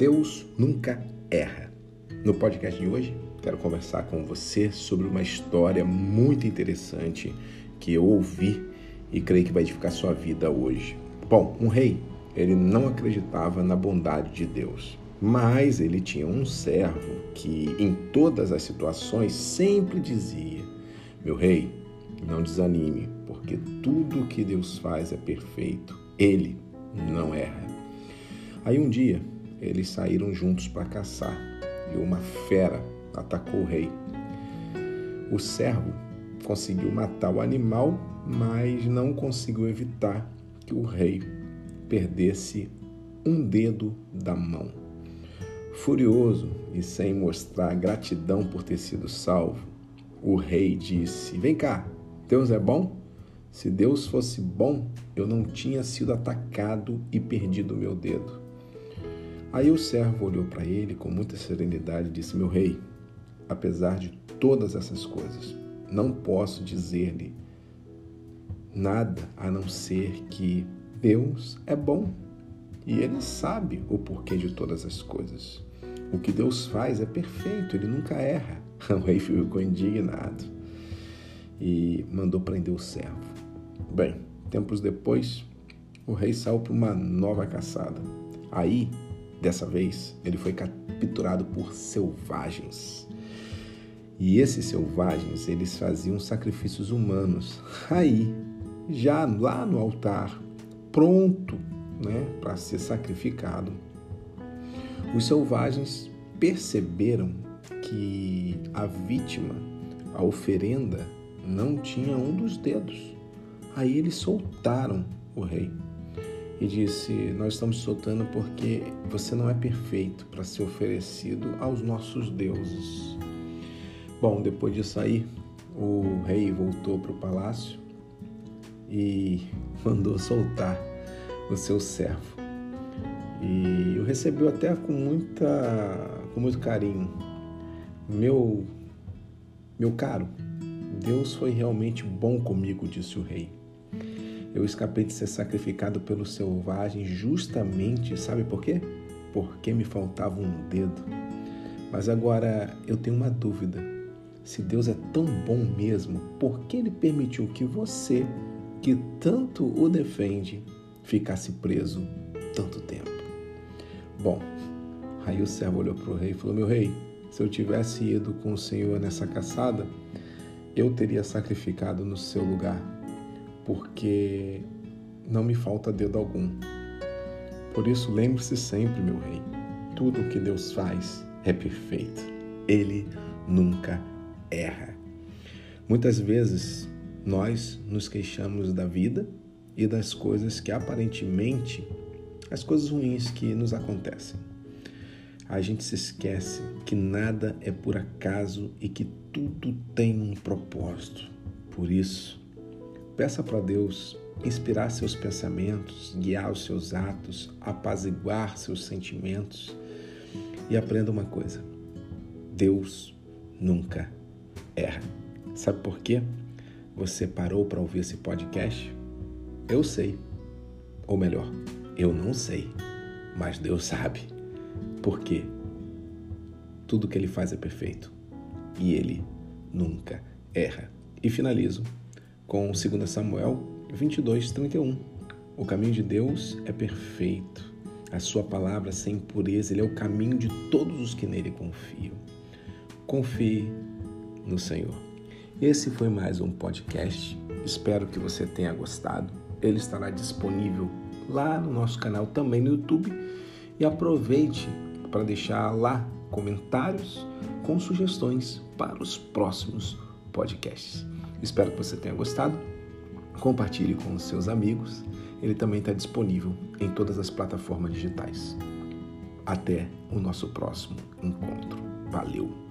Deus nunca erra. No podcast de hoje, quero conversar com você sobre uma história muito interessante que eu ouvi e creio que vai edificar sua vida hoje. Bom, um rei, ele não acreditava na bondade de Deus, mas ele tinha um servo que, em todas as situações, sempre dizia: Meu rei, não desanime, porque tudo que Deus faz é perfeito. Ele não erra. Aí um dia eles saíram juntos para caçar e uma fera atacou o rei. O servo conseguiu matar o animal, mas não conseguiu evitar que o rei perdesse um dedo da mão. Furioso e sem mostrar gratidão por ter sido salvo, o rei disse: Vem cá, Deus é bom? Se Deus fosse bom, eu não tinha sido atacado e perdido meu dedo. Aí o servo olhou para ele com muita serenidade e disse: Meu rei, apesar de todas essas coisas, não posso dizer-lhe nada a não ser que Deus é bom e ele sabe o porquê de todas as coisas. O que Deus faz é perfeito, ele nunca erra. O rei ficou indignado e mandou prender o servo. Bem, tempos depois, o rei saiu para uma nova caçada. Aí, dessa vez, ele foi capturado por selvagens. E esses selvagens, eles faziam sacrifícios humanos. Aí, já lá no altar, pronto, né, para ser sacrificado, os selvagens perceberam que a vítima, a oferenda, não tinha um dos dedos. Aí eles soltaram o rei e disse: Nós estamos soltando porque você não é perfeito para ser oferecido aos nossos deuses. Bom, depois disso aí, o rei voltou para o palácio e mandou soltar o seu servo. E o recebeu até com muita com muito carinho. Meu meu caro, Deus foi realmente bom comigo, disse o rei. Eu escapei de ser sacrificado pelos selvagens justamente, sabe por quê? Porque me faltava um dedo. Mas agora eu tenho uma dúvida. Se Deus é tão bom mesmo, por que ele permitiu que você, que tanto o defende, ficasse preso tanto tempo? Bom, aí o servo olhou para o rei e falou: Meu rei, se eu tivesse ido com o Senhor nessa caçada, eu teria sacrificado no seu lugar, porque não me falta dedo algum. Por isso, lembre-se sempre, meu rei, tudo o que Deus faz é perfeito. Ele nunca erra. Muitas vezes nós nos queixamos da vida e das coisas que aparentemente, as coisas ruins que nos acontecem a gente se esquece que nada é por acaso e que tudo tem um propósito. Por isso, peça para Deus inspirar seus pensamentos, guiar os seus atos, apaziguar seus sentimentos e aprenda uma coisa: Deus nunca erra. Sabe por quê? Você parou para ouvir esse podcast? Eu sei. Ou melhor, eu não sei, mas Deus sabe porque tudo que ele faz é perfeito e ele nunca erra. E finalizo com 2 Samuel 22, 31. O caminho de Deus é perfeito. A sua palavra sem impureza, ele é o caminho de todos os que nele confiam. Confie no Senhor. Esse foi mais um podcast. Espero que você tenha gostado. Ele estará disponível lá no nosso canal também no YouTube. E aproveite para deixar lá comentários com sugestões para os próximos podcasts. Espero que você tenha gostado. Compartilhe com os seus amigos. Ele também está disponível em todas as plataformas digitais. Até o nosso próximo encontro. Valeu!